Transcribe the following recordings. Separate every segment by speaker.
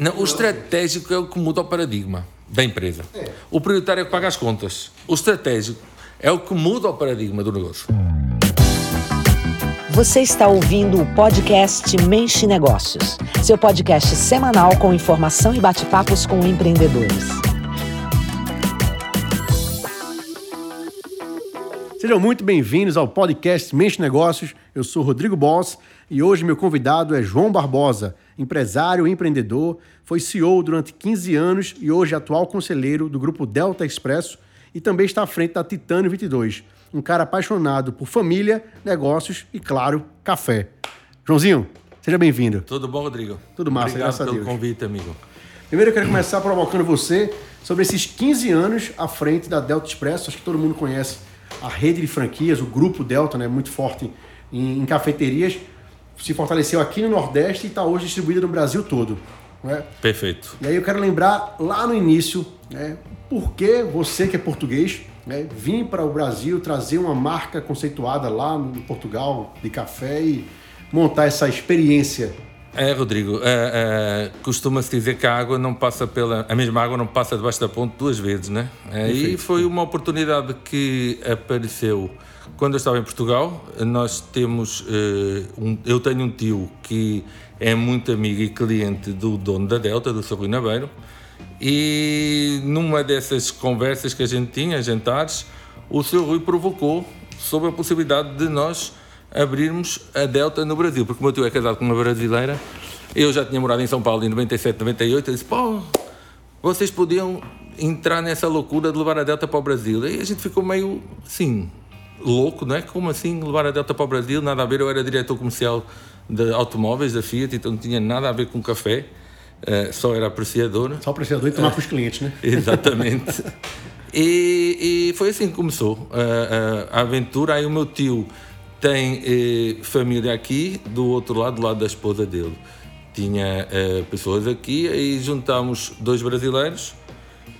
Speaker 1: Não, o estratégico é o que muda o paradigma da empresa. O prioritário é o que paga as contas. O estratégico é o que muda o paradigma do negócio.
Speaker 2: Você está ouvindo o podcast Mente Negócios, seu podcast semanal com informação e bate-papos com empreendedores.
Speaker 3: Sejam muito bem-vindos ao podcast Mente Negócios. Eu sou Rodrigo Boss e hoje meu convidado é João Barbosa, empresário e empreendedor, foi CEO durante 15 anos e hoje é atual conselheiro do grupo Delta Expresso e também está à frente da Titânio 22. Um cara apaixonado por família, negócios e, claro, café. Joãozinho, seja bem-vindo.
Speaker 1: Tudo bom, Rodrigo?
Speaker 3: Tudo massa,
Speaker 1: Obrigado
Speaker 3: graças a
Speaker 1: pelo
Speaker 3: Deus.
Speaker 1: convite, amigo.
Speaker 3: Primeiro eu quero começar provocando você sobre esses 15 anos à frente da Delta Expresso. Acho que todo mundo conhece a rede de franquias, o grupo Delta, né, muito forte em, em cafeterias. Se fortaleceu aqui no Nordeste e está hoje distribuída no Brasil todo. Né?
Speaker 1: Perfeito.
Speaker 3: E aí eu quero lembrar lá no início, né, por que você que é português, né, vir para o Brasil trazer uma marca conceituada lá no Portugal de café e montar essa experiência.
Speaker 1: É, Rodrigo, é, é, costuma-se dizer que a água não passa pela. A mesma água não passa debaixo da ponte duas vezes, né? É, e foi uma oportunidade que apareceu quando eu estava em Portugal. Nós temos. eh, um- eu tenho um tio que é muito amigo e cliente do dono da Delta, do Sr. Rui Nabeiro. E numa dessas conversas que a gente tinha, jantares, o Sr. Rui provocou sobre a possibilidade de nós abrirmos a Delta no Brasil, porque o meu tio é casado com uma brasileira. Eu já tinha morado em São Paulo em 97, 98. Eu disse: pô, vocês podiam entrar nessa loucura de levar a Delta para o Brasil. E a gente ficou meio assim, louco, não é? Como assim levar a Delta para o Brasil? Nada a ver, eu era diretor comercial de automóveis da Fiat, então não tinha nada a ver com café, eh, só era apreciador.
Speaker 3: Só apreciador e tomar para os clientes, né?
Speaker 1: Exatamente. E, e foi assim que começou a, a- a aventura. Aí o meu tio tem eh, família aqui, do outro lado, do lado da esposa dele. Tinha eh, pessoas aqui, aí juntámos dois brasileiros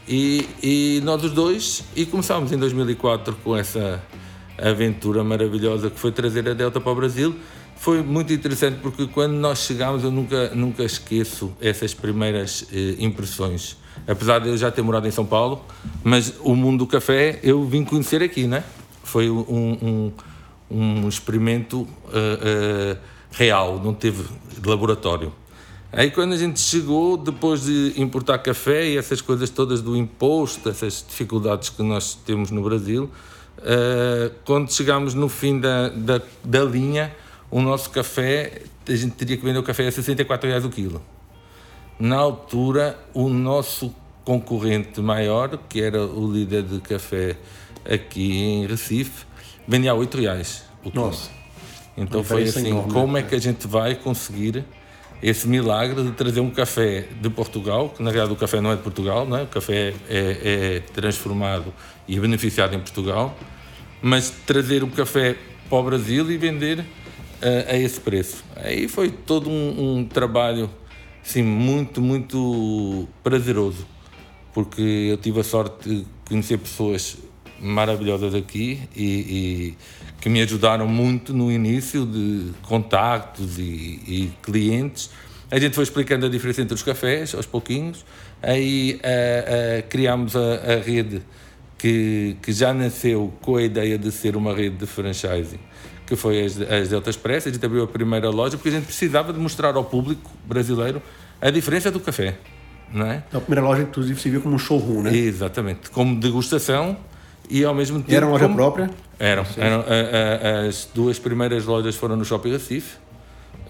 Speaker 1: e, e nós os dois e começámos em 2004 com essa aventura maravilhosa que foi trazer a Delta para o Brasil. Foi muito interessante porque quando nós chegámos eu nunca, nunca esqueço essas primeiras eh, impressões. Apesar de eu já ter morado em São Paulo, mas o mundo do café eu vim conhecer aqui, né? Foi um, um, um experimento eh, eh, real, não teve de laboratório. Aí quando a gente chegou, depois de importar café e essas coisas todas do imposto, essas dificuldades que nós temos no Brasil, eh, quando chegámos no fim da, da, da linha, o nosso café, a gente teria que vender o café a 64 reais o quilo. Na altura, o nosso concorrente maior, que era o líder de café aqui em Recife, vendia a 8 reais o quilo.
Speaker 3: Nossa.
Speaker 1: Então foi assim, como
Speaker 3: né?
Speaker 1: é que a gente vai conseguir esse milagre de trazer um café de Portugal, que na verdade o café não é de Portugal, não é? o café é, é transformado e beneficiado em Portugal, mas trazer o café para o Brasil e vender eh, a esse preço. Aí foi todo um, um trabalho assim, muito, muito prazeroso, porque eu tive a sorte de conhecer pessoas maravilhosas aqui e, e que me ajudaram muito no início de contactos e, e clientes. A gente foi explicando a diferença entre os cafés, aos pouquinhos. Aí eh, eh, criámos a, a rede que, que já nasceu com a ideia de ser uma rede de franchising, que foi as, as Delta Express. A gente abriu a primeira loja porque a gente precisava de mostrar ao público brasileiro a diferença do café, não é?
Speaker 3: Então, a primeira loja, inclusive, serviu como um showroom, né?
Speaker 1: Exatamente, como degustação e ao mesmo tempo.
Speaker 3: E era uma loja
Speaker 1: como-
Speaker 3: própria?
Speaker 1: Eram. eram a- a- as duas primeiras lojas foram no Shopping Recife,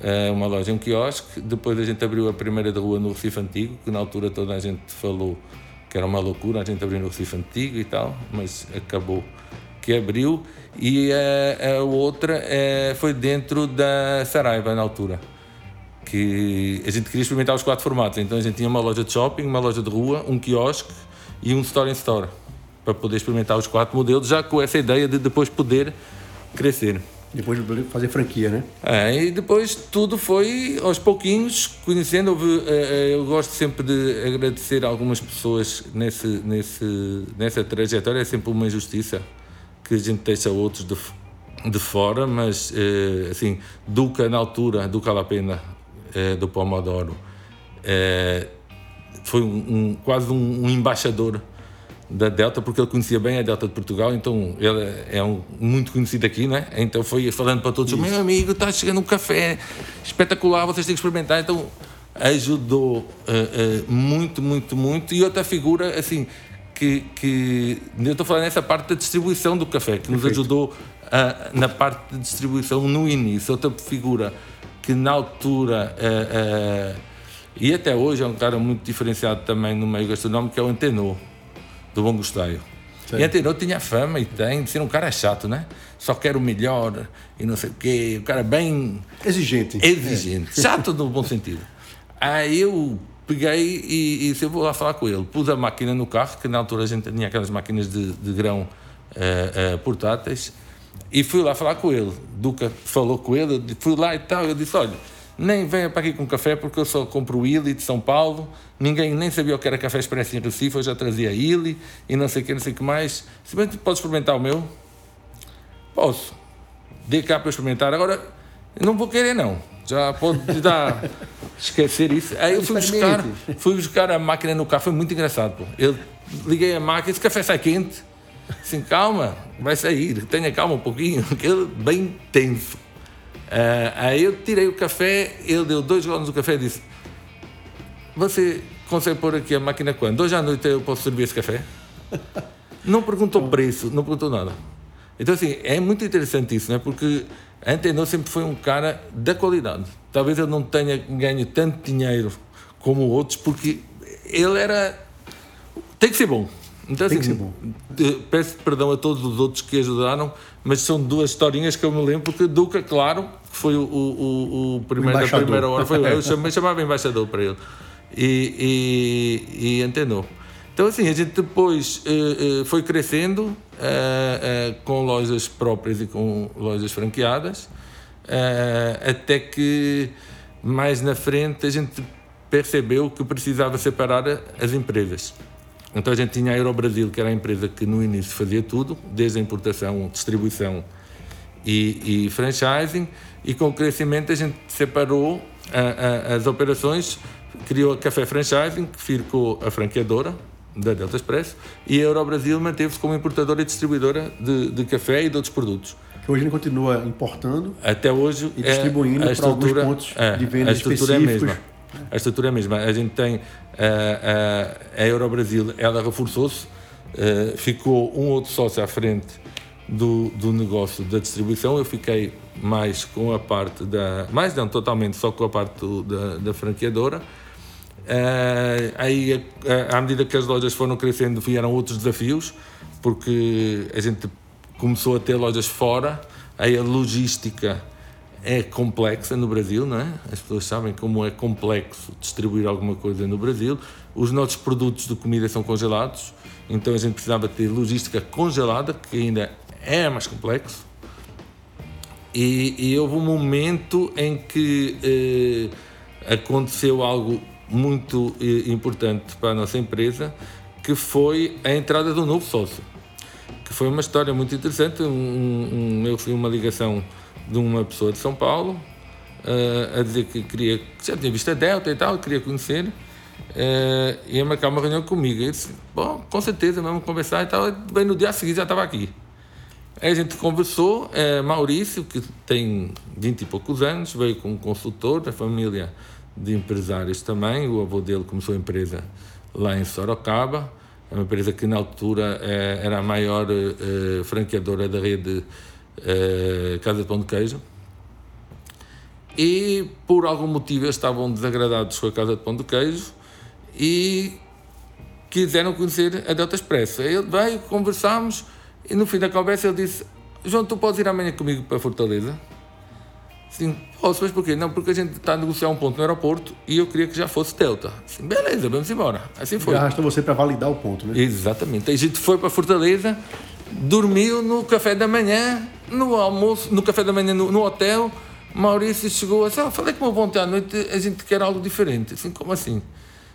Speaker 1: eh, uma loja e um quiosque. Depois a gente abriu a primeira da rua no Recife Antigo, que na altura toda a gente falou que era uma loucura a gente abrir no Recife Antigo e tal, mas acabou que abriu. E a, a outra eh, foi dentro da Saraiva, na altura que a gente queria experimentar os quatro formatos. Então a gente tinha uma loja de shopping, uma loja de rua, um quiosque e um store in store para poder experimentar os quatro modelos, já com essa ideia de depois poder crescer.
Speaker 3: Depois de fazer franquia, né?
Speaker 1: É, e depois tudo foi aos pouquinhos, conhecendo. Houve, eh, eh, eu gosto sempre de agradecer a algumas pessoas nesse, nesse, nessa trajetória. É sempre uma injustiça que a gente deixa outros de, de fora, mas eh, assim, Duca na altura, Duca La Pena, do Pomodoro, foi um, um quase um, um, embaixador da Delta, porque ele conhecia bem a Delta de Portugal, então ele é um, muito conhecido aqui, né? Então foi falando para todos: Isso. meu amigo, está chegando um café espetacular, vocês têm que experimentar. Então ajudou uh, uh, muito, muito, muito. E outra figura, assim, que, que eu estou falando nessa parte da distribuição do café, que nos ajudou uh, na parte de distribuição no início. Outra figura que na altura e até hoje é um cara muito diferenciado também no meio gastronómico, que é o Antenor, do Bom Gostaio. E Antenor tinha fama e tem de ser um cara chato, né? Só quer o melhor e não sei o quê. O cara bem.
Speaker 3: Exigente.
Speaker 1: Exigente. É. Chato no bom sentido. Aí eu peguei e, e eu vou lá falar com ele. Pus a máquina no carro, que na altura a gente tinha aquelas máquinas de, de grão uh, uh, portáteis, e fui lá falar com ele. Duca falou com ele, fui lá e tal. Eu disse: Olha nem venha para aqui com café porque eu só compro o Illy de São Paulo, ninguém nem sabia o que era café expresso em Recife, eu já trazia Illy e não sei o que, não sei o que mais. Se bem que podes experimentar o meu, posso. Dê cá para experimentar. Agora, não vou querer não, já pode dar, esquecer isso. Aí eu fui buscar, fui buscar a máquina no carro, foi muito engraçado. Pô. Eu liguei a máquina, esse café sai quente. Assim, calma, vai sair, tenha calma um pouquinho, aquele bem tenso. Uh, aí eu tirei o café, ele deu dois golos do café e disse: Você consegue pôr aqui a máquina quando? Hoje à noite eu posso servir esse café? Não perguntou preço, não perguntou nada. Então, assim, é muito interessante isso, né? porque Antenor sempre foi um cara da qualidade. Talvez ele não tenha ganho tanto dinheiro como outros, porque ele era. Tem que ser bom.
Speaker 3: Então, Tem assim, que ser bom.
Speaker 1: Peço perdão a todos os outros que ajudaram, mas são duas historinhas que eu me lembro, porque Duca, claro, foi o, o, o primeiro o da primeira hora, foi, eu chamava, chamava embaixador para ele. E, e, e antenou. Então, assim, a gente depois uh, uh, foi crescendo uh, com lojas próprias e com lojas franqueadas, até que mais na frente a gente percebeu que precisava separar as empresas. Então a gente tinha a Eurobrasil, que era a empresa que no início fazia tudo, desde a importação, distribuição e, e franchising, e com o crescimento a gente separou a, a, as operações, criou a Café Franchising, que ficou a franqueadora da Delta Express, e a Eurobrasil manteve-se como importadora e distribuidora de, de café e de outros produtos.
Speaker 3: Que hoje ele continua importane
Speaker 1: Até hoje
Speaker 3: e distribuindo é, para alguns pontos é, de venda
Speaker 1: a estrutura específicos. É a estrutura é a mesma. A gente tem a, a, a Eurobrasil, ela reforçou-se, uh, ficou um outro sócio à frente do, do negócio da distribuição. Eu fiquei mais com a parte da. Mais não, totalmente só com a parte do, da, da franqueadora. Uh, aí, à medida que as lojas foram crescendo, vieram outros desafios, porque a gente começou a ter lojas fora, aí a logística é complexa no Brasil, não é? As pessoas sabem como é complexo distribuir alguma coisa no Brasil. Os nossos produtos de comida são congelados, então a gente precisava ter logística congelada, que ainda é mais complexo. E, e houve um momento em que eh, aconteceu algo muito eh, importante para a nossa empresa, que foi a entrada do novo sócio. Que foi uma história muito interessante. Um, um, eu fui uma ligação de uma pessoa de São Paulo uh, a dizer que queria, que já tinha visto a Delta e tal, queria conhecer, uh, ia marcar uma reunião comigo. Eu disse, bom, com certeza, vamos conversar e tal. Bem, no dia seguinte já estava aqui. Aí a gente conversou, uh, Maurício, que tem 20 e poucos anos, veio com um consultor da família de empresários também, o avô dele começou a empresa lá em Sorocaba, é uma empresa que na altura era a maior franqueadora da rede uh, Casa de Pão de Queijo. E por algum motivo eles estavam desagradados com a Casa de Pão de Queijo e quiseram conhecer a Delta Express. Ele veio, conversámos e no fim da conversa ele disse: João, tu podes ir amanhã comigo para Fortaleza? Sim, posso, mas porquê? Não, porque a gente está a negociar um ponto no aeroporto e eu queria que já fosse Delta. Sim, beleza, vamos embora. Assim foi. E
Speaker 3: arrasta você para validar o ponto, né?
Speaker 1: Exatamente. A gente foi para Fortaleza, dormiu no café da manhã, no almoço, no café da manhã no, no hotel. Maurício chegou assim: ah, falei que meu ontem à noite a gente quer algo diferente. Assim, como assim?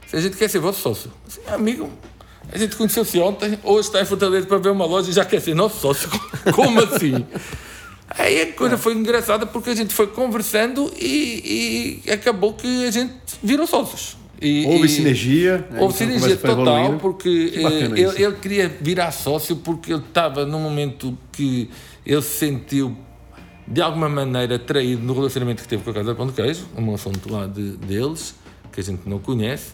Speaker 1: Se a gente quer ser vosso sócio. Assim, amigo, a gente conheceu-se ontem, hoje está em Fortaleza para ver uma loja e já quer ser nosso sócio. Como assim? Aí a coisa foi engraçada porque a gente foi conversando e, e acabou que a gente virou sócios.
Speaker 3: E, houve e, sinergia.
Speaker 1: Né? Houve então, sinergia total, porque ele, ele, queria virar sócio porque ele estava num momento que ele se sentiu de alguma maneira traído no relacionamento que teve com a Casa do Pão de Queijo, um assunto lá de, deles, que a gente não conhece.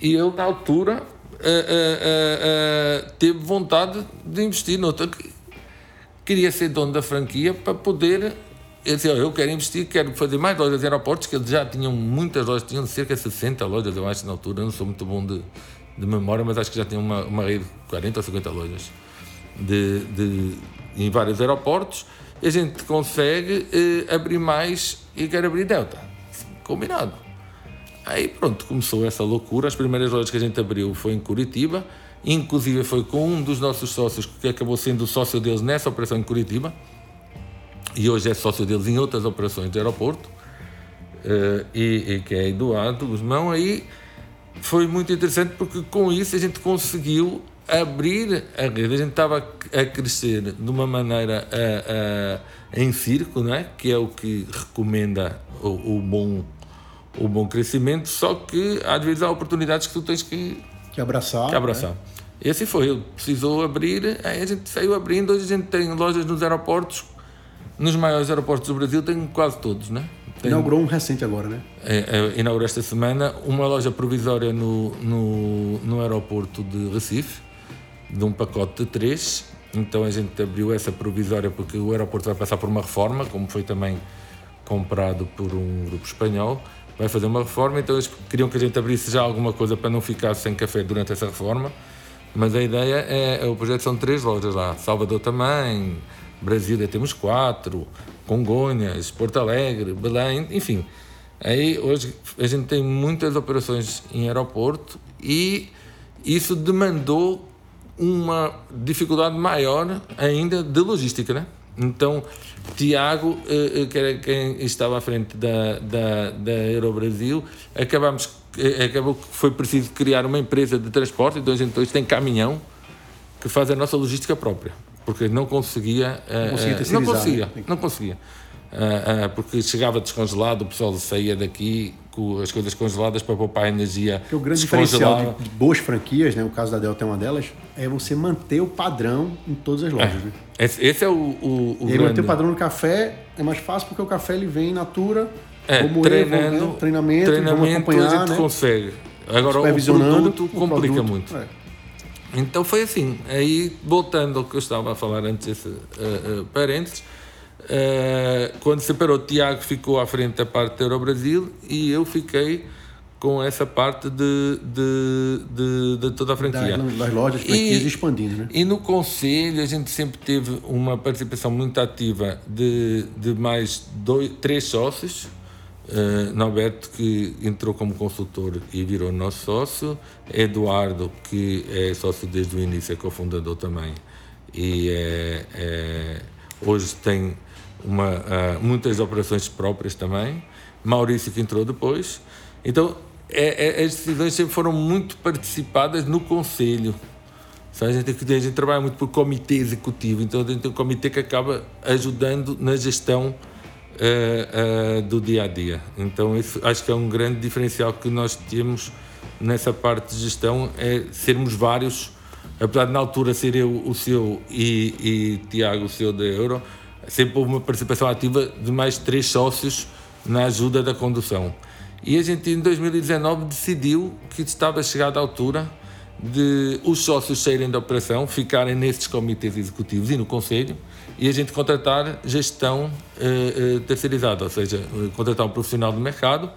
Speaker 1: E ele, na altura, uh, uh, uh, teve vontade de investir noutra. Queria ser dono da franquia para poder. Disse: Eu quero investir, quero fazer mais lojas de aeroportos, que eles já tinham muitas lojas, tinham cerca de 60 lojas, eu acho, na altura. Não sou muito bom de, de memória, mas acho que já tinham uma, uma rede de 40 ou 50 lojas de, de, em vários aeroportos a gente consegue eh, abrir mais e quer abrir Delta. Combinado. Aí pronto, começou essa loucura. As primeiras lojas que a gente abriu foi em Curitiba, inclusive foi com um dos nossos sócios que acabou sendo sócio deles nessa operação em Curitiba e hoje é sócio deles em outras operações de aeroporto, uh, e, e, que é Eduardo Guzmão. Aí foi muito interessante porque com isso a gente conseguiu abrir a rede. A gente estava a crescer de uma maneira a, a, em circo, não é? que é o que recomenda o, o, bom, o bom crescimento, só que às vezes há oportunidades que tu tens que,
Speaker 3: que abraçar.
Speaker 1: Que abraçar. É? Esse foi, ele precisou abrir, aí a gente saiu abrindo, hoje a gente tem lojas nos aeroportos, nos maiores aeroportos do Brasil, tem quase todos, né? Tem,
Speaker 3: Inaugurou um recente agora, né?
Speaker 1: É, é, inaugurou esta semana uma loja provisória no, no, no aeroporto de Recife, de um pacote de três. Então a gente abriu essa provisória porque o aeroporto vai passar por uma reforma, como foi também comprado por um grupo espanhol. Vai fazer uma reforma, então eles queriam que a gente abrisse já alguma coisa para não ficar sem café durante essa reforma. Mas a ideia é, o projeto são três lojas lá. Salvador também, Brasília temos quatro, Congonhas, Porto Alegre, Belém, enfim. Aí hoje a gente tem muitas operações em aeroporto e isso demandou uma dificuldade maior ainda de logística, né? Então, Tiago, eh, eh, que era quem estava à frente da, da, da Eurobrasil, acabamos, eh, acabou que foi preciso criar uma empresa de transporte, então a gente hoje tem caminhão que faz a nossa logística própria, porque não conseguia... Não conseguia, não conseguia, né? não conseguia porque chegava descongelado, o pessoal saía daqui com as coisas congeladas para poupar energia.
Speaker 3: Porque o grande diferencial de boas franquias, né, o caso da Delta é uma delas, é você manter o padrão em todas as lojas. É. Né?
Speaker 1: Esse, esse, é o, o, o
Speaker 3: e grande... manter o padrão no café é mais fácil porque o café ele vem in natura,
Speaker 1: é,
Speaker 3: vamos
Speaker 1: treinando,
Speaker 3: né, treinamento, treinamento vamos acompanhar,
Speaker 1: a gente né? consegue. Agora o produto complica produto, muito. É. Então foi assim. Aí, voltando ao que eu estava a falar antes, esse uh, uh, parênteses, Uh, quando separou, Tiago ficou à frente da parte do Eurobrasil e eu fiquei com essa parte de, de, de, de toda a franquia.
Speaker 3: Das, das lojas, franquias e, expandindo, né?
Speaker 1: E no Conselho a gente sempre teve uma participação muito ativa de, de mais dois, três sócios. Uh, Norberto, que entrou como consultor e virou nosso sócio. Eduardo, que é sócio desde o início, é cofundador também. E é, é hoje tem uma, uh, muitas operações próprias também. Maurício que entrou depois. Então, é, é, as decisões sempre foram muito participadas no Conselho. A gente, a gente trabalha muito por comitê executivo, então a gente tem um comitê que acaba ajudando na gestão do dia a dia. Então, isso acho que é um grande diferencial que nós temos nessa parte de gestão, é sermos vários, apesar de na altura ser eu o seu e, e Tiago o seu da Euro, sempre houve uma participação ativa de mais três sócios na ajuda da condução. E a gente, em 2019, decidiu que estava chegada a altura de os sócios saírem da operação, ficarem nesses comitês executivos e no conselho, e a gente contratar gestão eh, eh, terceirizada, ou seja, contratar um profissional do mercado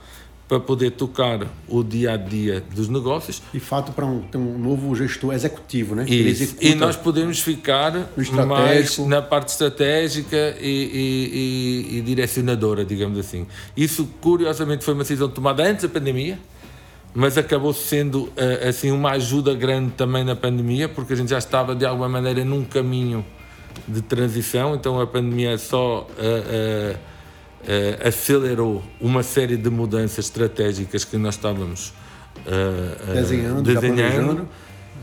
Speaker 1: para poder tocar o dia a dia dos negócios.
Speaker 3: De fato, para um, ter um novo gestor executivo, né?
Speaker 1: Isso. E nós podemos ficar mais na parte estratégica e, e, e, e, direcionadora, digamos assim. Isso, curiosamente, foi uma decisão tomada antes da pandemia, mas acabou sendo eh, assim uma ajuda grande também na pandemia, porque a gente já estava de alguma maneira num caminho de transição, então a pandemia só uh, uh, acelerou uma série de mudanças estratégicas que nós estávamos
Speaker 3: desenhando, desenhando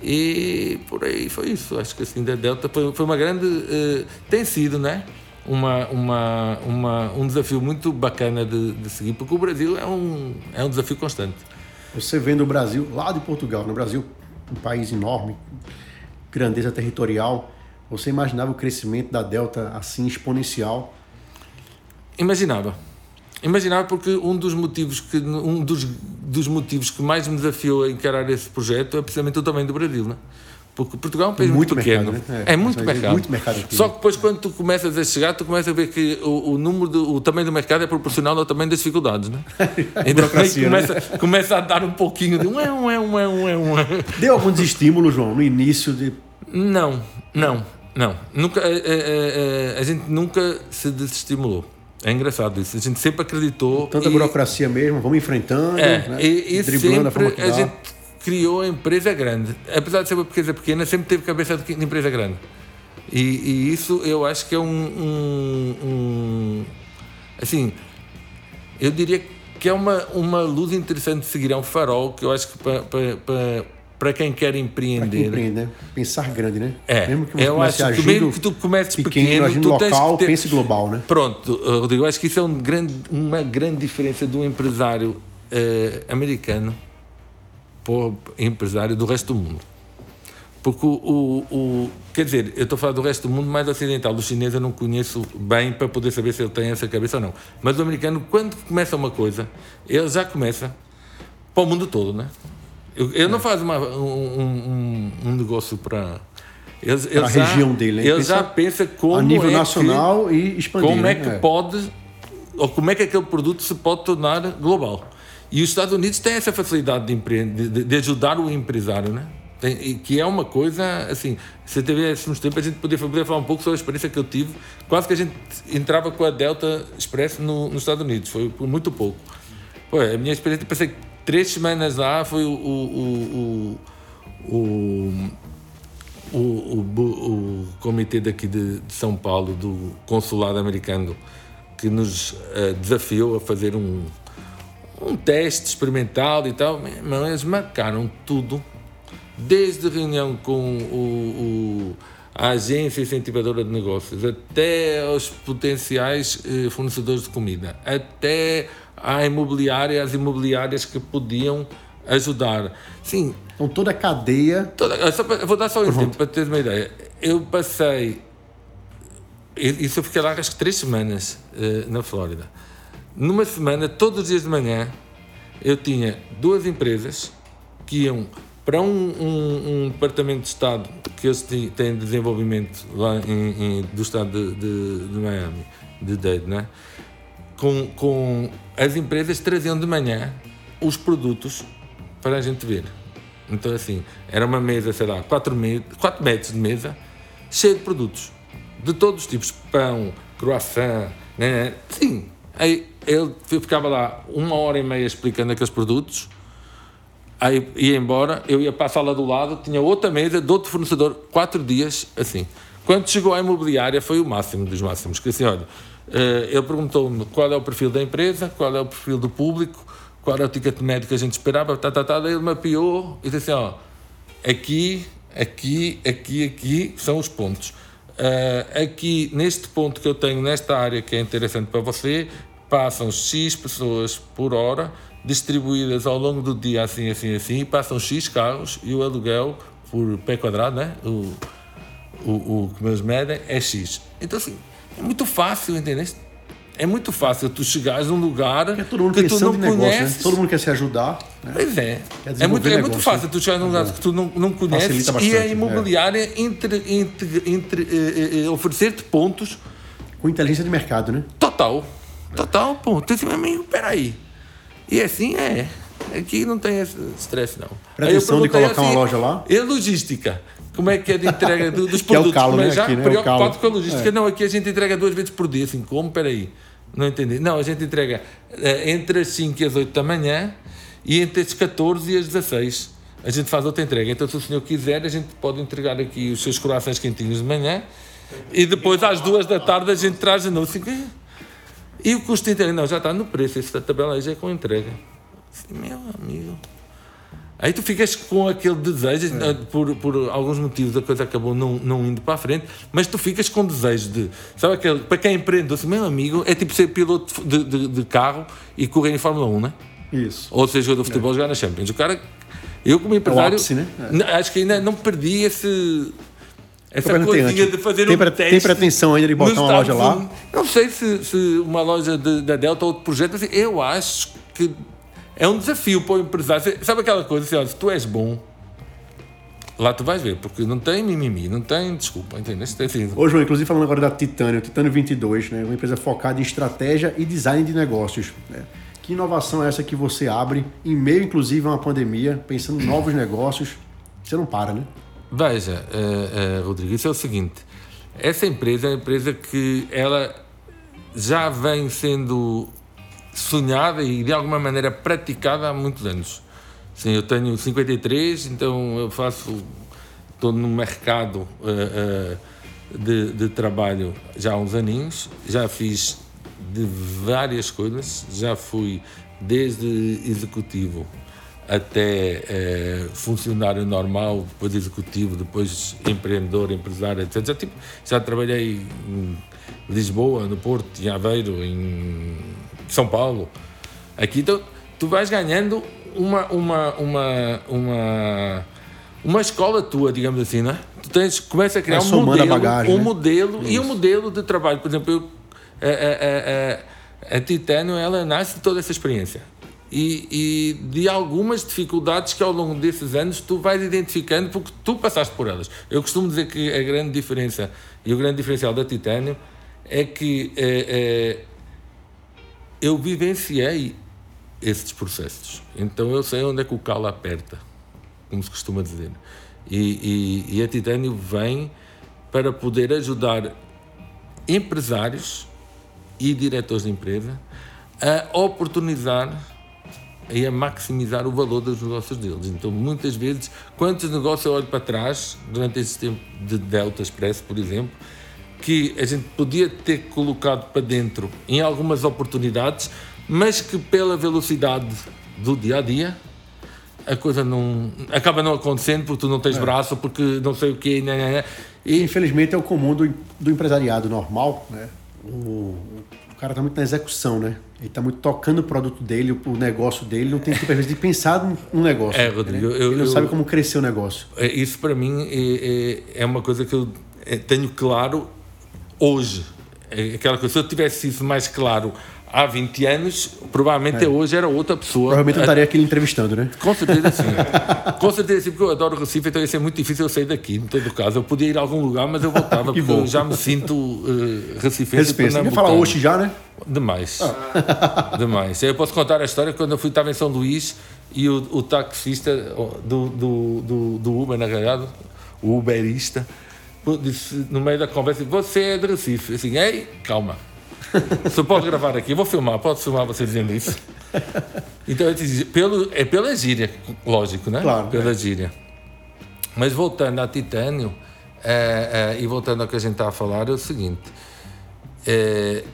Speaker 1: e por aí foi isso. Acho que assim da Delta foi, foi uma grande tem sido, né? uma, uma, uma, um desafio muito bacana de, de seguir, porque o Brasil é um, é um desafio constante.
Speaker 3: Você vendo o Brasil, lá de Portugal, no Brasil, um país enorme, grandeza territorial, você imaginava o crescimento da Delta assim exponencial?
Speaker 1: Imaginava. Imaginava porque um dos motivos que um dos, dos motivos que mais me desafiou a encarar esse projeto é precisamente o tamanho do Brasil, né? Porque Portugal é um país muito, muito pequeno. Mercado, né? é, é, muito mercado.
Speaker 3: muito mercado. Aqui,
Speaker 1: Só que depois, quando tu começas a chegar, tu começas a ver que o, o número do, o tamanho do mercado é proporcional ao tamanho das dificuldades, né? então começa, né? começa a dar um pouquinho de um é um é um é um é um.
Speaker 3: Deu alguns estímulos, João, no início de.
Speaker 1: Não, não, não. Nunca, a, a, a, a gente nunca se desestimulou. É engraçado isso. A gente sempre acreditou.
Speaker 3: Tanta e... burocracia mesmo, vamos enfrentando,
Speaker 1: é, né? e, e driblando sempre a forma que dá. A gente criou a empresa grande. Apesar de ser uma empresa pequena, sempre teve cabeça de empresa grande. E, e isso eu acho que é um, um, um, Assim, eu diria que é uma, uma luz interessante de seguir. É um farol que eu acho que para, para, quem quer empreender. Quem
Speaker 3: empreende, né? Pensar grande, né?
Speaker 1: É. Mesmo que você eu acho que mesmo que tu comeces pequeno,
Speaker 3: pequeno
Speaker 1: tu
Speaker 3: local,
Speaker 1: ter...
Speaker 3: pense global, né?
Speaker 1: Pronto, Rodrigo, eu acho que isso é um grande, uma grande diferença do empresário uh, americano para o empresário do resto do mundo. Porque o, o, o, Quer dizer, eu estou a falar do resto do mundo mais ocidental. O chinês eu não conheço bem para poder saber se ele tem essa cabeça ou não. Mas o americano, quando começa uma coisa, ele já começa para o mundo todo, né? Ele, é. não faz uma, um, um, um, negócio para.
Speaker 3: A região dele,
Speaker 1: Ele pensa já pensa como.
Speaker 3: A nível
Speaker 1: é
Speaker 3: nacional que, e expandir.
Speaker 1: Como
Speaker 3: é
Speaker 1: que é. pode. Ou como é que aquele produto se pode tornar global. E os Estados Unidos têm essa facilidade de, de, de ajudar o empresário, né? Tem, que é uma coisa, assim, se tivéssemos tempo, a gente poderia, falar um pouco sobre a experiência que eu tive. Quase que a gente entrava com a Delta Express no, nos Estados Unidos, foi por muito pouco. Pô, a minha experiência, passei três semanas lá, foi o, o, o, o, o, o comitê daqui de, de, São Paulo, do consulado americano, que nos uh, desafiou a fazer um, um teste experimental e tal, mas eles marcaram tudo, desde reunião com o, o, a agência incentivadora de negócios, até aos potenciais eh, fornecedores de comida, até à imobiliária, as imobiliárias que podiam ajudar. Sim.
Speaker 3: Então toda a cadeia.
Speaker 1: Toda, vou dar só um exemplo para ter uma ideia. Eu passei. Isso eu fiquei lá acho que três semanas uh, na Flórida numa semana, todos os dias de manhã, eu tinha duas empresas que iam para um, um, um departamento de Estado que eles têm de desenvolvimento lá em, em, do Estado de, de, de, Miami, de Dade, né? Com, com as empresas traziam de manhã os produtos para a gente ver. Então, assim, era uma mesa, sei lá, 4 metros de mesa, cheia de produtos, de todos os tipos: pão, croissant, né? sim, Aí ele ficava lá uma hora e meia explicando aqueles produtos, aí ia embora, eu ia para a sala do lado, tinha outra mesa de outro fornecedor, quatro dias, assim. Quando chegou à imobiliária foi o máximo dos máximos, que assim, olha, ele perguntou-me qual é o perfil da empresa, qual é o perfil do público, qual é o ticket médio que a gente esperava, tá, tá, tá, ele mapeou e disse assim, ó, aqui, aqui, aqui, aqui são os pontos. Uh, aqui, neste ponto que eu tenho, nesta área que é interessante para você, passam X pessoas por hora, distribuídas ao longo do dia, assim, assim, assim, passam X carros e o aluguel por pé quadrado, né? O, o, o que meus medem é X. Então, assim, é muito fácil, entendeu? É muito fácil tu chegares num lugar
Speaker 3: é todo mundo que tu não negócio, né? conheces. Né? Todo mundo quer se ajudar.
Speaker 1: Né? Pois é. É muito, é muito fácil tu chegar num lugar que tu não, não conheces bastante, e a imobiliária é. entre, entre, entre, eh, eh, oferecer-te pontos.
Speaker 3: Com inteligência de mercado, né?
Speaker 1: Total. Total, pô. Tu disse, meu amigo, peraí. E assim é. Aqui não tem esse estresse, não.
Speaker 3: Pretensão de colocar assim, uma loja lá?
Speaker 1: E logística? Como é que é de entrega dos produtos?
Speaker 3: que é o calo, né?
Speaker 1: Já
Speaker 3: aqui, né?
Speaker 1: preocupado com a logística. É. Não, aqui a gente entrega duas vezes por dia. Assim, como? Peraí. Não entendi. Não, a gente entrega é, entre as 5 e as 8 da manhã e entre as 14 e as 16. A gente faz outra entrega. Então, se o senhor quiser, a gente pode entregar aqui os seus corações quentinhos de manhã e depois às duas da tarde a gente traz de novo. Assim, e o custo de entrega? Não, já está no preço. Essa tabela aí já é com entrega. Assim, meu amigo. Aí tu ficas com aquele desejo, é. por, por alguns motivos a coisa acabou não, não indo para a frente, mas tu ficas com desejo de. Sabe aquele. Para quem empreende, assim, meu amigo, é tipo ser piloto de, de, de carro e correr em Fórmula 1, né?
Speaker 3: Isso.
Speaker 1: Ou seja, jogador de futebol é. jogar na Champions. O cara. Eu, como empresário. É
Speaker 3: ápice, né?
Speaker 1: é. Acho que ainda não perdi esse. Essa coisinha de fazer
Speaker 3: tem,
Speaker 1: um
Speaker 3: pra, teste. Tem pretensão ainda de botar uma loja lá?
Speaker 1: Não sei se, se uma loja de, da Delta ou outro projeto, mas eu acho que é um desafio para o empresário. Sabe aquela coisa assim, olha, se tu és bom, lá tu vais ver, porque não tem mimimi, não tem desculpa, entendeu? Assim,
Speaker 3: Ô, João, inclusive falando agora da Titânio, Titânio 22, né? uma empresa focada em estratégia e design de negócios. Né? Que inovação é essa que você abre em meio, inclusive, a uma pandemia, pensando em novos negócios? Você não para, né?
Speaker 1: Veja, uh, uh, Rodrigo, isso é o seguinte. Essa empresa é uma empresa que ela já vem sendo sonhada e de alguma maneira praticada há muitos anos. Sim, eu tenho 53, então eu faço, estou no mercado uh, uh, de, de, trabalho já há uns aninhos, já fiz de várias coisas, já fui desde executivo até uh, funcionário normal, depois executivo, depois empreendedor, empresário, etc. Já, tipo, já trabalhei em Lisboa, no Porto, em Aveiro, em São Paulo. Aqui então, tu vais ganhando uma, uma, uma, uma, uma escola tua, digamos assim, né? Tu tens, começa a criar um modelo, bagagem, um né? modelo e um modelo de trabalho. Por exemplo, eu, a, a, a, a Titânio, ela nasce de toda essa experiência. E, e, de algumas dificuldades que ao longo desses anos tu vais identificando porque tu passaste por elas. Eu costumo dizer que a grande diferença e o grande diferencial da Titânio é que é, é, eu vivenciei esses processos. Então eu sei onde é que o calo aperta, como se costuma dizer. E, e, e a Titânio vem para poder ajudar empresários e diretores de empresa a oportunizar e a maximizar o valor dos negócios deles. Então, muitas vezes, quantos negócios eu olho para trás, durante esse tempo de Delta Express, por exemplo, que a gente podia ter colocado para dentro em algumas oportunidades, mas que pela velocidade do dia a dia a coisa não acaba não acontecendo porque tu não tens é. braço, porque não sei o quê. Né, né, né.
Speaker 3: E infelizmente é o comum do, do empresariado normal, né? O, o cara está muito na execução, né? Ele está muito tocando o produto dele, o negócio dele, não tem tempo às vezes de pensar no negócio.
Speaker 1: É, Rodrigo,
Speaker 3: né? eu, ele não
Speaker 1: eu,
Speaker 3: sabe como crescer o negócio.
Speaker 1: É, isso para mim é, é, é uma coisa que eu é, tenho claro hoje. É aquela coisa, se eu tivesse isso mais claro há 20 anos, provavelmente é. hoje era outra pessoa.
Speaker 3: Provavelmente eu estaria aqui entrevistando, né?
Speaker 1: Com certeza sim. Com certeza sim, porque eu adoro Recife, então ia ser muito difícil eu sair daqui, em todo caso. Eu podia ir a algum lugar, mas eu voltava, porque bom. eu já me sinto uh, recifense.
Speaker 3: Você falar hoje já, né?
Speaker 1: Demais. Ah. Demais. Eu posso contar a história quando eu fui, estava em São Luís e o, o taxista do, do, do, do Uber, na realidade, o Uberista, no meio da conversa: Você é de Recife. Eu assim, ei, calma. Você pode gravar aqui, eu vou filmar, pode filmar você dizendo isso. Então, eu disse, pelo, é pela gíria, lógico, né?
Speaker 3: Claro.
Speaker 1: Pela é. gíria. Mas voltando a Titânio, é, é, e voltando ao que a gente está a falar, é o seguinte: é,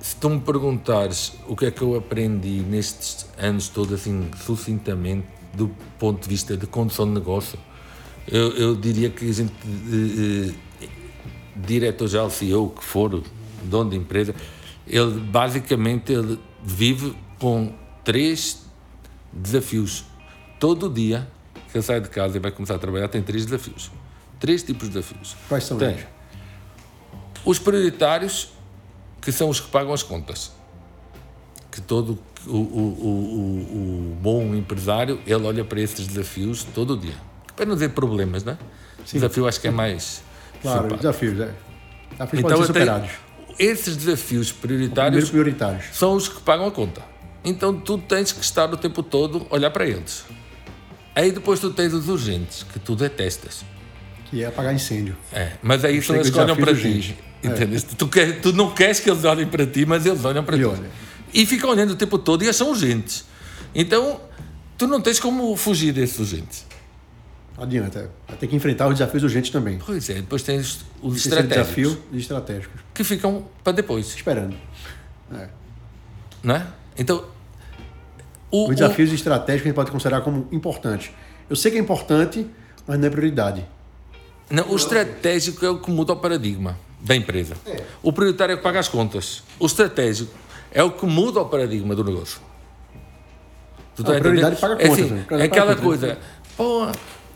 Speaker 1: se tu me perguntares o que é que eu aprendi nestes anos todos, assim, sucintamente, do ponto de vista de condução de negócio, eu, eu diria que a gente, eh, eh, diretor-geral, CEO, que for, dono de empresa, ele basicamente ele vive com três desafios. Todo dia que ele sai de casa e vai começar a trabalhar, tem três desafios. Três tipos de desafios.
Speaker 3: Quais são eles?
Speaker 1: Os prioritários, que são os que pagam as contas. Que todo o, o, o, o bom empresário, ele olha para esses desafios todo dia para não dizer problemas, né? Sim. Desafio acho que é mais.
Speaker 3: Claro, simpático. desafios, é. Desafios então, ser superados.
Speaker 1: Esses desafios prioritários,
Speaker 3: prioritários
Speaker 1: são os que pagam a conta. Então tu tens que estar o tempo todo olhar para eles. Aí depois tu tens os urgentes, que tu detestas.
Speaker 3: Que é apagar incêndio.
Speaker 1: É, mas aí são eles que olham para ti. Entendeu? É. Tu, quer, tu não queres que eles olhem para ti, mas eles olham para ti. Olha. E ficam olhando o tempo todo e eles são urgentes. Então, tu não tens como fugir desses urgentes
Speaker 3: adianta. Vai ter que enfrentar os desafios urgentes também.
Speaker 1: Pois é, depois tem os, os estratégicos.
Speaker 3: desafio e estratégicos.
Speaker 1: Que ficam para depois.
Speaker 3: Esperando.
Speaker 1: É. Não é? Então, O,
Speaker 3: Os desafios estratégicos a gente pode considerar como importantes. Eu sei que é importante, mas não é prioridade.
Speaker 1: Não, o estratégico é o que muda o paradigma da empresa. O prioritário é o que paga as contas. O estratégico é o que muda o paradigma do negócio. Tu tá
Speaker 3: a prioridade paga
Speaker 1: é
Speaker 3: contas,
Speaker 1: assim,
Speaker 3: né?
Speaker 1: é
Speaker 3: Paga
Speaker 1: aquela
Speaker 3: contas,
Speaker 1: coisa. Pô,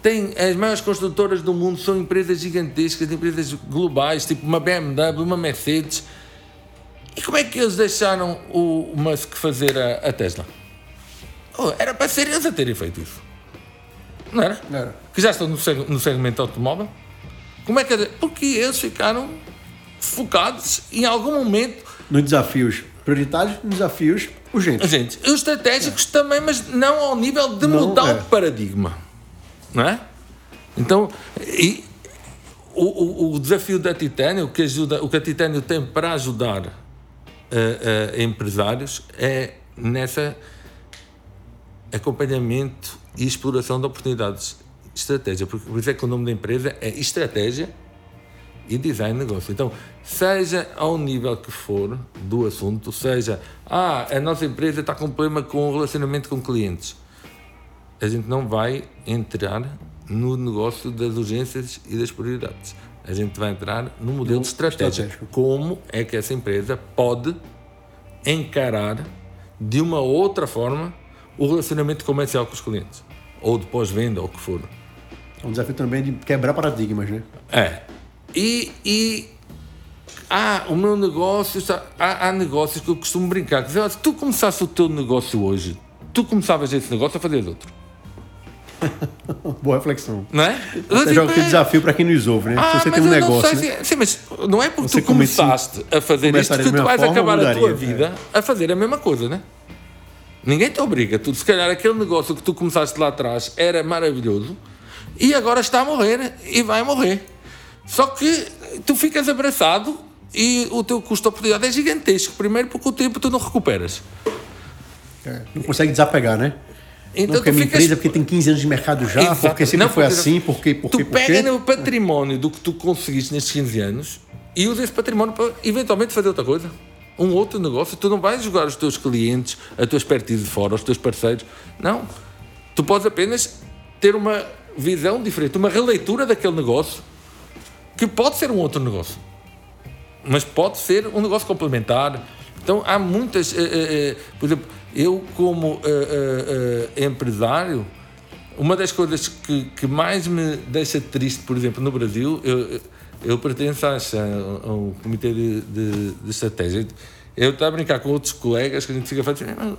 Speaker 1: tem as maiores construtoras do mundo são empresas gigantescas, empresas globais, tipo uma BMW, uma Mercedes. E como é que eles deixaram o Musk fazer a, a Tesla? Oh, era para ser eles a terem feito isso. Não era?
Speaker 3: Não era.
Speaker 1: Que já estão no, no segmento automóvel. Como é que. Porque eles ficaram focados em algum momento.
Speaker 3: Nos desafios prioritários, nos desafios urgentes.
Speaker 1: Gente, os estratégicos também, mas não ao nível de
Speaker 3: Não,
Speaker 1: mudar
Speaker 3: é.
Speaker 1: o paradigma. Não é? Então, e o, o, o desafio da Titânio, o que, ajuda, o que a Titânio tem para ajudar eh, eh, empresários é nessa acompanhamento e exploração de oportunidades. Estratégia, porque por isso é que o nome da empresa é Estratégia e Design de Negócio. Então, seja ao nível que for do assunto, seja, ah, a nossa empresa está com problema com o relacionamento com clientes, a gente não vai entrar no negócio das urgências e das prioridades. A gente vai entrar no modelo estratégico. Como é que essa empresa pode encarar de uma outra forma o relacionamento comercial com os clientes? Ou de pós-venda, ou o que for.
Speaker 3: É um desafio também de quebrar paradigmas, né?
Speaker 1: É. E, e ah, o meu negócio está, há, há negócios que eu costumo brincar. Dizer, se tu começasse o teu negócio hoje, tu começavas esse negócio a fazer outro.
Speaker 3: Boa reflexão.
Speaker 1: Não é?
Speaker 3: Você joga aquele
Speaker 1: é.
Speaker 3: desafio para quem nos ouve, né?
Speaker 1: Ah,
Speaker 3: Se você tem um negócio,
Speaker 1: sei
Speaker 3: né?
Speaker 1: sim, mas não é porque
Speaker 3: Você
Speaker 1: tu começaste a fazer isto que tu vais
Speaker 3: forma,
Speaker 1: acabar a tua
Speaker 3: mudaria,
Speaker 1: vida a fazer a mesma coisa, né? Ninguém te obriga. Tu, se calhar aquele negócio que tu começaste lá atrás era maravilhoso e agora está a morrer e vai morrer. Só que tu ficas abraçado e o teu custo de oportunidade é gigantesco. Primeiro porque o tempo tu não recuperas.
Speaker 3: É, Não consegue desapegar, né?
Speaker 1: Então
Speaker 3: não, porque é
Speaker 1: tu ficas-
Speaker 3: empresa, porque tem 15 anos de mercado já,
Speaker 1: Exato.
Speaker 3: porque sempre
Speaker 1: Não,
Speaker 3: foi
Speaker 1: porque-
Speaker 3: assim, porque, porque,
Speaker 1: tu
Speaker 3: porque.
Speaker 1: pega no património do que tu conseguiste nestes 15 anos e usa esse património para eventualmente fazer outra coisa. Um outro negócio. Tu não vais jogar os teus clientes, a tua expertise de fora, os teus parceiros. Não. Tu podes apenas ter uma visão diferente, uma releitura daquele negócio que pode ser um outro negócio. Mas pode ser um negócio complementar. Então há muitas. eh, eh, eh, por exemplo, eu, como eh, eh, empresário, uma das coisas que, que mais me deixa triste, por exemplo, no Brasil, eu, eu pertenço a, a um comitê de, de, de estratégia. Eu estou a brincar com outros colegas que a gente fica fazendo. assim, "Não,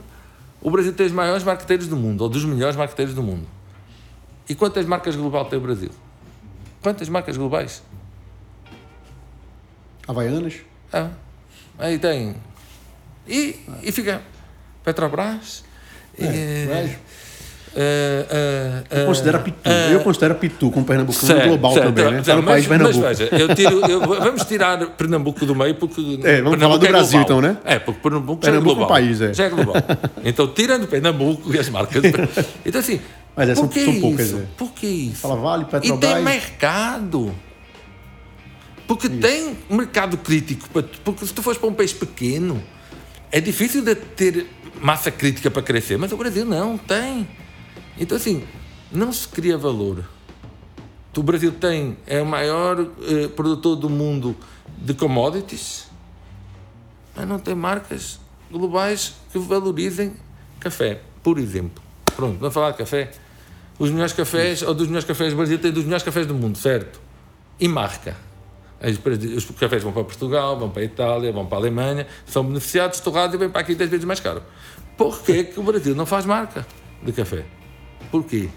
Speaker 1: O Brasil tem os maiores marqueteiros do mundo, ou dos melhores marqueteiros do mundo. E quantas marcas globais tem o Brasil? Quantas marcas globais?
Speaker 3: Havaianas?
Speaker 1: Ah, aí tem. E, e fica Petrobras. e,
Speaker 3: mas-
Speaker 1: eh, eh, eh,
Speaker 3: Considera Pitu.
Speaker 1: eh,
Speaker 3: eu considero Pitu como pernambucano
Speaker 1: certo,
Speaker 3: global
Speaker 1: certo,
Speaker 3: também, né?
Speaker 1: certo,
Speaker 3: Tá país
Speaker 1: mas,
Speaker 3: de Pernambuco.
Speaker 1: Mas veja, eu tiro, eu- vamos tirar Pernambuco do meio porque.
Speaker 3: É, vamos falar do
Speaker 1: é
Speaker 3: Brasil,
Speaker 1: global.
Speaker 3: então, né?
Speaker 1: É, porque Pernambuco,
Speaker 3: Pernambuco
Speaker 1: já é
Speaker 3: é um
Speaker 1: global.
Speaker 3: país, é.
Speaker 1: Já é global. Então, tirando Pernambuco e as marcas. Então, assim.
Speaker 3: Mas é, são-
Speaker 1: por que
Speaker 3: são poucas,
Speaker 1: isso?
Speaker 3: é.
Speaker 1: Por que isso?
Speaker 3: Fala Vale,
Speaker 1: E tem
Speaker 3: Petrobras.
Speaker 1: mercado. Porque tem mercado crítico. Porque se tu fores para um país pequeno, é difícil de ter massa crítica para crescer. Mas o Brasil não tem. Então, assim, não se cria valor. O Brasil tem, é o maior eh, produtor do mundo de commodities, mas não tem marcas globais que valorizem café, por exemplo. Pronto, vamos falar de café. Os melhores cafés, ou dos melhores cafés do Brasil, tem dos melhores cafés do mundo, certo? E marca. Os cafés vão para Portugal, vão para a Itália, vão para a Alemanha, são beneficiados, torrados e vêm para aqui 10 vezes mais caro. Por que o Brasil não faz marca de café? Por quê?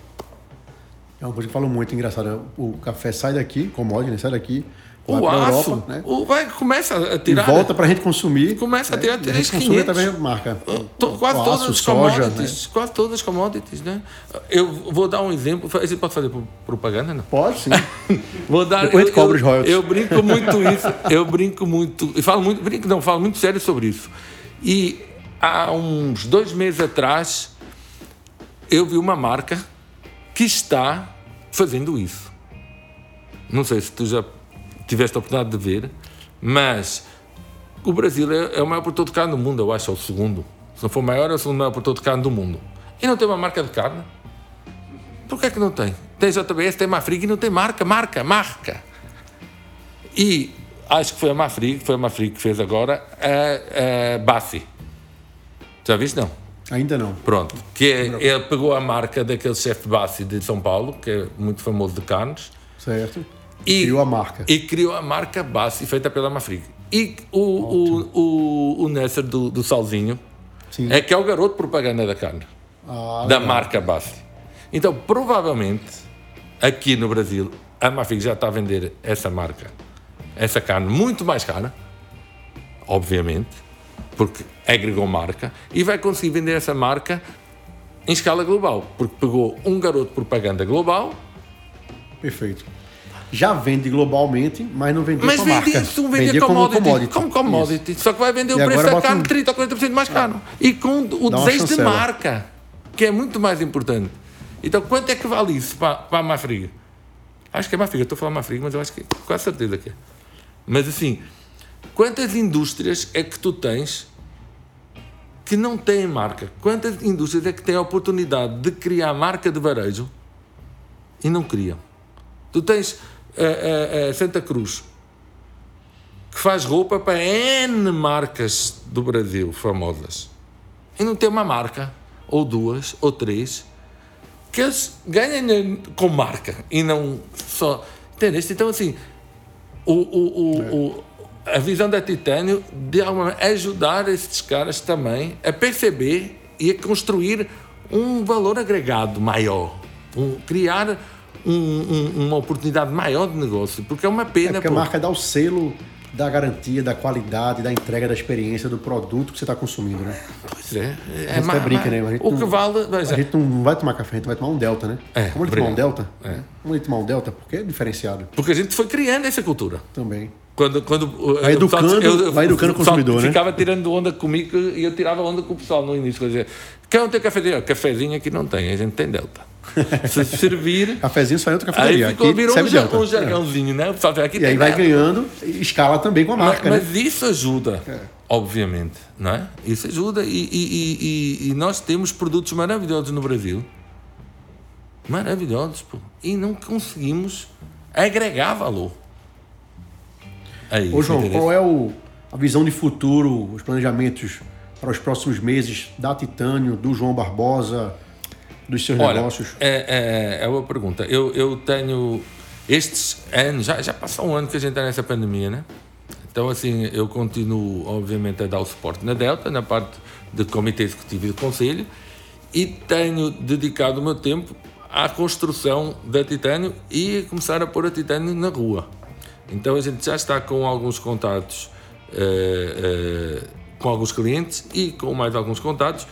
Speaker 3: É uma coisa que falam muito engraçada. O café sai daqui, commodity, né? sai daqui,
Speaker 1: O aço,
Speaker 3: Europa, né?
Speaker 1: o, vai, começa a
Speaker 3: E
Speaker 1: tirar.
Speaker 3: volta para a gente consumir.
Speaker 1: Começa a
Speaker 3: né?
Speaker 1: tirar
Speaker 3: E a gente consome
Speaker 1: 3,500.
Speaker 3: através da marca.
Speaker 1: To- Quase
Speaker 3: O
Speaker 1: todas
Speaker 3: aço,
Speaker 1: as
Speaker 3: soja,
Speaker 1: commodities. Quase todas as commodities, né? Eu vou dar um exemplo. A gente pode fazer pro- propaganda, não?
Speaker 3: Pode sim.
Speaker 1: Vou dar.
Speaker 3: Depois a
Speaker 1: eu,
Speaker 3: cobra os royalties.
Speaker 1: eu brinco muito isso. Eu brinco muito. E falo muito. Brinco, não, falo muito sério sobre isso. E há uns dois meses atrás, eu vi uma marca que está fazendo isso. Não sei se tu já tiveste a oportunidade de ver, mas o Brasil é, é o maior produtor de carne do mundo, eu acho, é o segundo. Se não for o maior, é o segundo maior produtor de carne do mundo. E não tem uma marca de carne? Por que é que não tem? Tem JBS, tem Mafrig e não tem marca, marca, marca. E acho que foi a Mafrig, foi a Mafrig que fez agora a, a Bassi. Já viste? Não.
Speaker 3: Ainda não.
Speaker 1: Pronto. Que é, ele pegou a marca daquele chefe Bassi de São Paulo, que é muito famoso de carnes.
Speaker 3: Certo.
Speaker 1: E
Speaker 3: Criou a marca.
Speaker 1: E criou a marca Bassi, feita pela Mafrig. E o, o, o, o Nesser do, do Salzinho
Speaker 3: Sim.
Speaker 1: é que é o garoto propaganda da carne,
Speaker 3: Ah,
Speaker 1: da
Speaker 3: legal.
Speaker 1: marca Bassi. Então, provavelmente, aqui no Brasil, a Mafrig já está a vender essa marca, essa carne muito mais cara, obviamente, porque agregou marca, e vai conseguir vender essa marca em escala global, porque pegou um garoto propaganda global
Speaker 3: Perfeito. Já vende globalmente, mas não vendia
Speaker 1: Mas
Speaker 3: com a
Speaker 1: vende
Speaker 3: marca.
Speaker 1: isso, vende
Speaker 3: Vendia
Speaker 1: como
Speaker 3: como
Speaker 1: commodity.
Speaker 3: commodity.
Speaker 1: Como commodity. Só que vai vender
Speaker 3: E
Speaker 1: o preço da carne
Speaker 3: um-
Speaker 1: 30 ou 40% mais caro. E com o desejo de marca, que é muito mais importante. Então, quanto é que vale isso para, para a Mafriga? Acho que é Mafriga, estou a falar Mafriga, mas eu acho que quase certeza que é. Mas assim, quantas indústrias é que tu tens que não têm marca? Quantas indústrias é que têm a oportunidade de criar marca de varejo e não criam? Tu tens a, a- Santa Cruz, que faz roupa para N marcas do Brasil famosas. E não tem uma marca, ou duas, ou três, que eles dinheiro com marca e não só. Entendeste? Então, assim, o, o, o, o- a visão da Titânio de alguma maneira ajudar esses caras também a perceber e a construir um valor agregado maior, um- criar um- um- uma oportunidade maior de negócio, porque é uma
Speaker 3: É
Speaker 1: pena.
Speaker 3: porque a
Speaker 1: pô.
Speaker 3: marca dá o selo da garantia, da qualidade, da entrega da experiência do produto que você está consumindo, né?
Speaker 1: Pois é, é
Speaker 3: A gente até brinca, né? A
Speaker 1: O
Speaker 3: não-
Speaker 1: que vale.
Speaker 3: A
Speaker 1: veja,
Speaker 3: gente não vai tomar café, a gente vai tomar um Delta, né?
Speaker 1: É,
Speaker 3: Vamos tomar um. Delta?
Speaker 1: É.
Speaker 3: Vamos tomar um Delta, porque é diferenciado
Speaker 1: Porque a gente foi criando essa cultura.
Speaker 3: também.
Speaker 1: Quando, quando, uh,
Speaker 3: Vai
Speaker 1: o pessoal-
Speaker 3: educando- vai educando o consumidor, né?
Speaker 1: Ficava tirando onda comigo e eu tirava onda com o pessoal no início. Quer dizer, quer não ter cafezinho? Cafezinho aqui não tem, a gente tem Delta. Se servir.
Speaker 3: Cafezinho só em outra
Speaker 1: Aí
Speaker 3: cafeteria.
Speaker 1: ficou, virou um, um jargãozinho, né? Fala, aqui
Speaker 3: E aí vai ganhando, escala também com a
Speaker 1: Mas,
Speaker 3: marca, né?
Speaker 1: mas isso ajuda, obviamente, não é? Isso ajuda e, e- e- e- nós temos produtos maravilhosos no Brasil. Maravilhosos, pô. E não conseguimos agregar valor. Aí,
Speaker 3: Ô, João,
Speaker 1: entendeu?
Speaker 3: qual é o, a visão de futuro, os planejamentos para os próximos meses da Titânio, do João Barbosa, dos seus
Speaker 1: Olha,
Speaker 3: negócios?
Speaker 1: é, é, é uma pergunta. Eu, eu tenho estes anos, já, já passou um ano que a gente está nessa pandemia, né? Então, assim, eu continuo, obviamente, a dar o suporte na Delta, na parte de comitê executivo e de conselho, e tenho dedicado o meu tempo à construção da Titânio e a começar a pôr a Titânio na rua. Então, a gente já está com alguns contatos eh, eh, com alguns clientes e com mais alguns contatos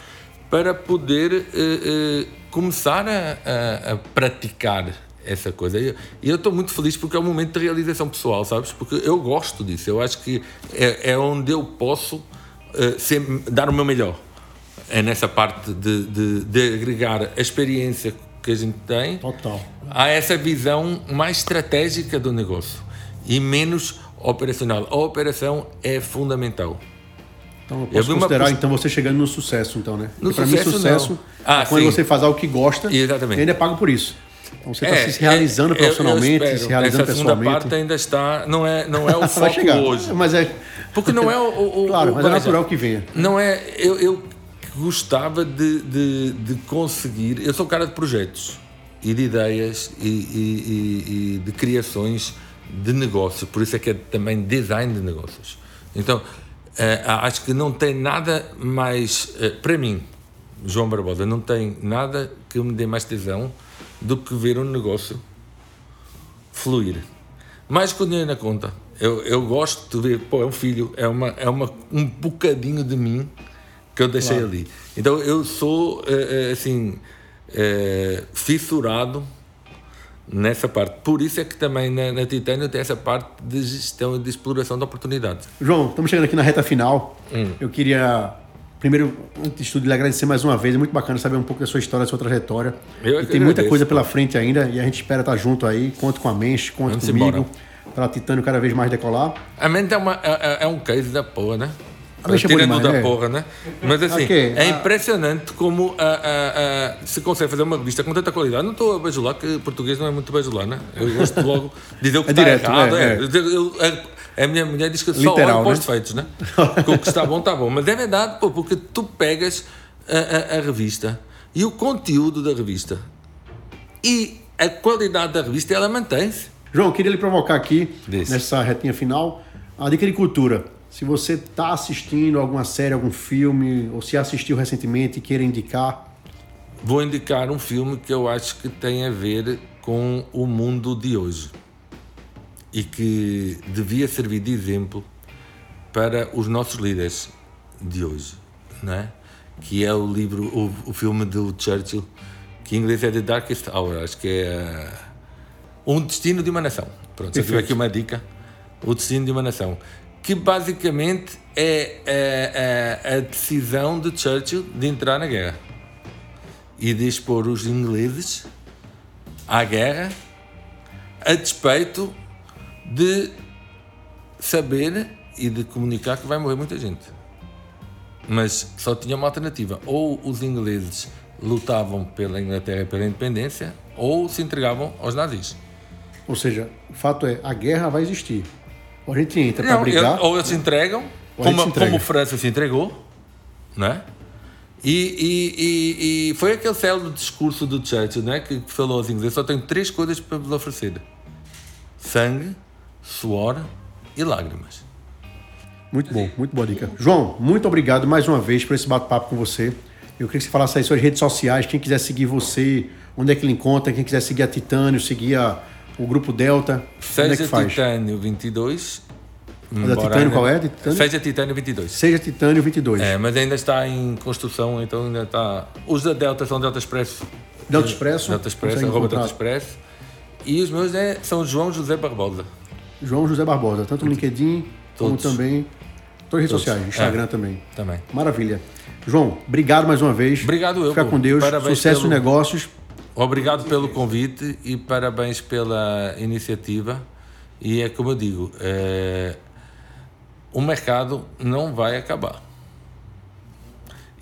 Speaker 1: para poder eh, eh, começar a, a- a praticar essa coisa. E eu estou muito feliz porque é um momento de realização pessoal, sabes? Porque eu gosto disso. Eu acho que é, é onde eu posso eh, ser- dar o meu melhor. É nessa parte de, de- de agregar a experiência que a gente tem
Speaker 3: Total.
Speaker 1: há essa visão mais estratégica do negócio e menos operacional. A operação é fundamental.
Speaker 3: Então eu
Speaker 1: Eu
Speaker 3: posso
Speaker 1: uma
Speaker 3: considerar
Speaker 1: post-
Speaker 3: então você chegando no sucesso, então, né?
Speaker 1: No
Speaker 3: Porque
Speaker 1: sucesso,
Speaker 3: mim, sucesso.
Speaker 1: Ah,
Speaker 3: é quando
Speaker 1: sim.
Speaker 3: você faz algo que gosta
Speaker 1: Exatamente.
Speaker 3: e ainda é pago por isso. Então você está
Speaker 1: É,
Speaker 3: se realizando
Speaker 1: é, eu-
Speaker 3: profissionalmente,
Speaker 1: eu espero.
Speaker 3: se realizando
Speaker 1: Essa
Speaker 3: pessoalmente.
Speaker 1: parte ainda está, não é, não é o foco
Speaker 3: chegar.
Speaker 1: hoje.
Speaker 3: Mas é.
Speaker 1: Porque não é o. o-
Speaker 3: Claro,
Speaker 1: o-
Speaker 3: mas é natural que venha.
Speaker 1: Não é. Eu, eu gostava de, de, de conseguir. Eu sou cara de projetos e de ideias e, e- e- e de criações de negócio. Por isso é que é também design de negócios. Então, eh, acho que não tem nada mais. eh, para mim, João Barbosa, não tem nada que me dê mais tesão do que ver um negócio fluir. Mais que o dinheiro na conta. Eu, eu gosto de ver, pô, é um filho, é, uma, é uma, um bocadinho de mim que eu deixei ali. Então eu sou, eh, assim, fissurado nessa parte. Por isso é que também na, na Titânio tem essa parte de gestão e de exploração de oportunidades.
Speaker 3: João, estamos chegando aqui na reta final.
Speaker 1: Hum.
Speaker 3: Eu queria, primeiro, antes de tudo, lhe agradecer mais uma vez. É muito bacana saber um pouco da sua história, da sua trajetória.
Speaker 1: Eu é
Speaker 3: e
Speaker 1: que
Speaker 3: tem muita
Speaker 1: agradeço.
Speaker 3: coisa pela frente ainda e a gente espera estar junto aí. Conto com a Mensch, conto
Speaker 1: Vamos
Speaker 3: comigo.
Speaker 1: embora.
Speaker 3: Para a Titânio cada vez mais decolar.
Speaker 1: A mente é, uma, é, é- é um case da porra, né?
Speaker 3: É
Speaker 1: Tirando da
Speaker 3: é.
Speaker 1: porra, né? Mas assim,
Speaker 3: Ok,
Speaker 1: é impressionante como ah, ah, ah, se consegue fazer uma revista com tanta qualidade. Não estou a bajular, que português não é muito bajular, né? Eu gosto logo de dizer o que
Speaker 3: É
Speaker 1: está
Speaker 3: direto,
Speaker 1: errado.
Speaker 3: é,
Speaker 1: é.
Speaker 3: é.
Speaker 1: Eu- a, minha mulher diz que só
Speaker 3: Literal,
Speaker 1: olho para os
Speaker 3: né?
Speaker 1: defeitos, né? Que o que está bom, está bom. Mas é verdade, pô, porque tu pegas a revista e o conteúdo da revista e a qualidade da revista, ela mantém-se.
Speaker 3: João, queria lhe provocar aqui,
Speaker 1: Desse.
Speaker 3: nessa retinha final, a dica de cultura. Se você está assistindo alguma série, algum filme, ou se assistiu recentemente e queira indicar,
Speaker 1: Vou indicar um filme que eu acho que tem a ver com o mundo de hoje e que devia servir de exemplo para os nossos líderes de hoje, não é? Que é o livro, o, o filme do Churchill, que em inglês é The Darkest Hour, acho que é ah, Um Destino de uma Nação. Pronto, se eu tiver aqui uma dica, O Destino de uma Nação, que basicamente é, é, é a decisão de Churchill de entrar na guerra e de expor os ingleses à guerra a despeito de saber e de comunicar que vai morrer muita gente. Mas só tinha uma alternativa. Ou os ingleses lutavam pela Inglaterra e pela independência, ou se entregavam aos nazis.
Speaker 3: ou seja, o fato é, a guerra vai existir. Ou a gente entra para brigar,
Speaker 1: ele- ou eles se entregam,
Speaker 3: Ou
Speaker 1: como,
Speaker 3: entrega.
Speaker 1: como a França se entregou, não é? E, e- e- e foi aquele célebre discurso do Churchill, né, que falou aos ingleses: só tenho três coisas para vos oferecer: sangue, suor e lágrimas.
Speaker 3: Muito bom, muito boa dica. João, muito obrigado mais uma vez por esse bate-papo com você. Eu queria que você falasse aí suas redes sociais, quem quiser seguir você, onde é que ele encontra, quem quiser seguir a Titânio, seguir a- o Grupo Delta, é
Speaker 1: Seja
Speaker 3: que faz?
Speaker 1: Titânio 22.
Speaker 3: Mas a Titânio qual é? Titânio?
Speaker 1: Seja Titânio 22.
Speaker 3: Seja Titânio 22.
Speaker 1: É, mas ainda está em construção, então ainda está. Os da Delta são Delta Expresso.
Speaker 3: Delta Expresso,
Speaker 1: Delta Expresso,
Speaker 3: consegue
Speaker 1: arroba. Delta Expresso. E os meus é, são João José Barbosa.
Speaker 3: João José Barbosa, tanto no LinkedIn como
Speaker 1: Todos.
Speaker 3: também todas as redes
Speaker 1: Todos.
Speaker 3: sociais, Instagram
Speaker 1: É.
Speaker 3: também.
Speaker 1: Também.
Speaker 3: Maravilha. João, obrigado mais uma vez.
Speaker 1: Obrigado eu,
Speaker 3: Fica
Speaker 1: pô.
Speaker 3: com Deus.
Speaker 1: Parabéns
Speaker 3: Sucesso
Speaker 1: pelo-
Speaker 3: negócios.
Speaker 1: Obrigado pelo convite e parabéns pela iniciativa. E é como eu digo, é, o mercado não vai acabar.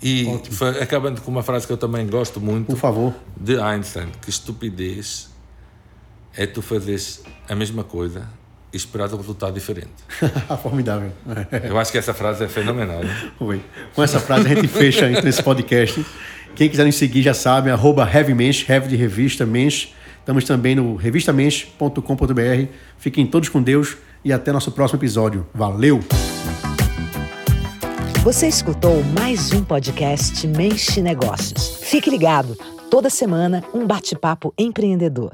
Speaker 1: E fa- acabando com uma frase que eu também gosto muito,
Speaker 3: Por favor.
Speaker 1: de Einstein, que estupidez é tu fazeres a mesma coisa e esperares um resultado diferente.
Speaker 3: Formidável.
Speaker 1: Eu acho que essa frase é fenomenal. Né?
Speaker 3: Oi. Com essa frase a gente fecha então esse podcast. Quem quiser nos seguir já sabe, arroba HeavyMensch, Heavy de revista Mensch. Estamos também no revistamensch.com.br. Fiquem todos com Deus e até nosso próximo episódio. Valeu!
Speaker 2: Você escutou mais um podcast Mente Negócios. Fique ligado, toda semana um bate-papo empreendedor.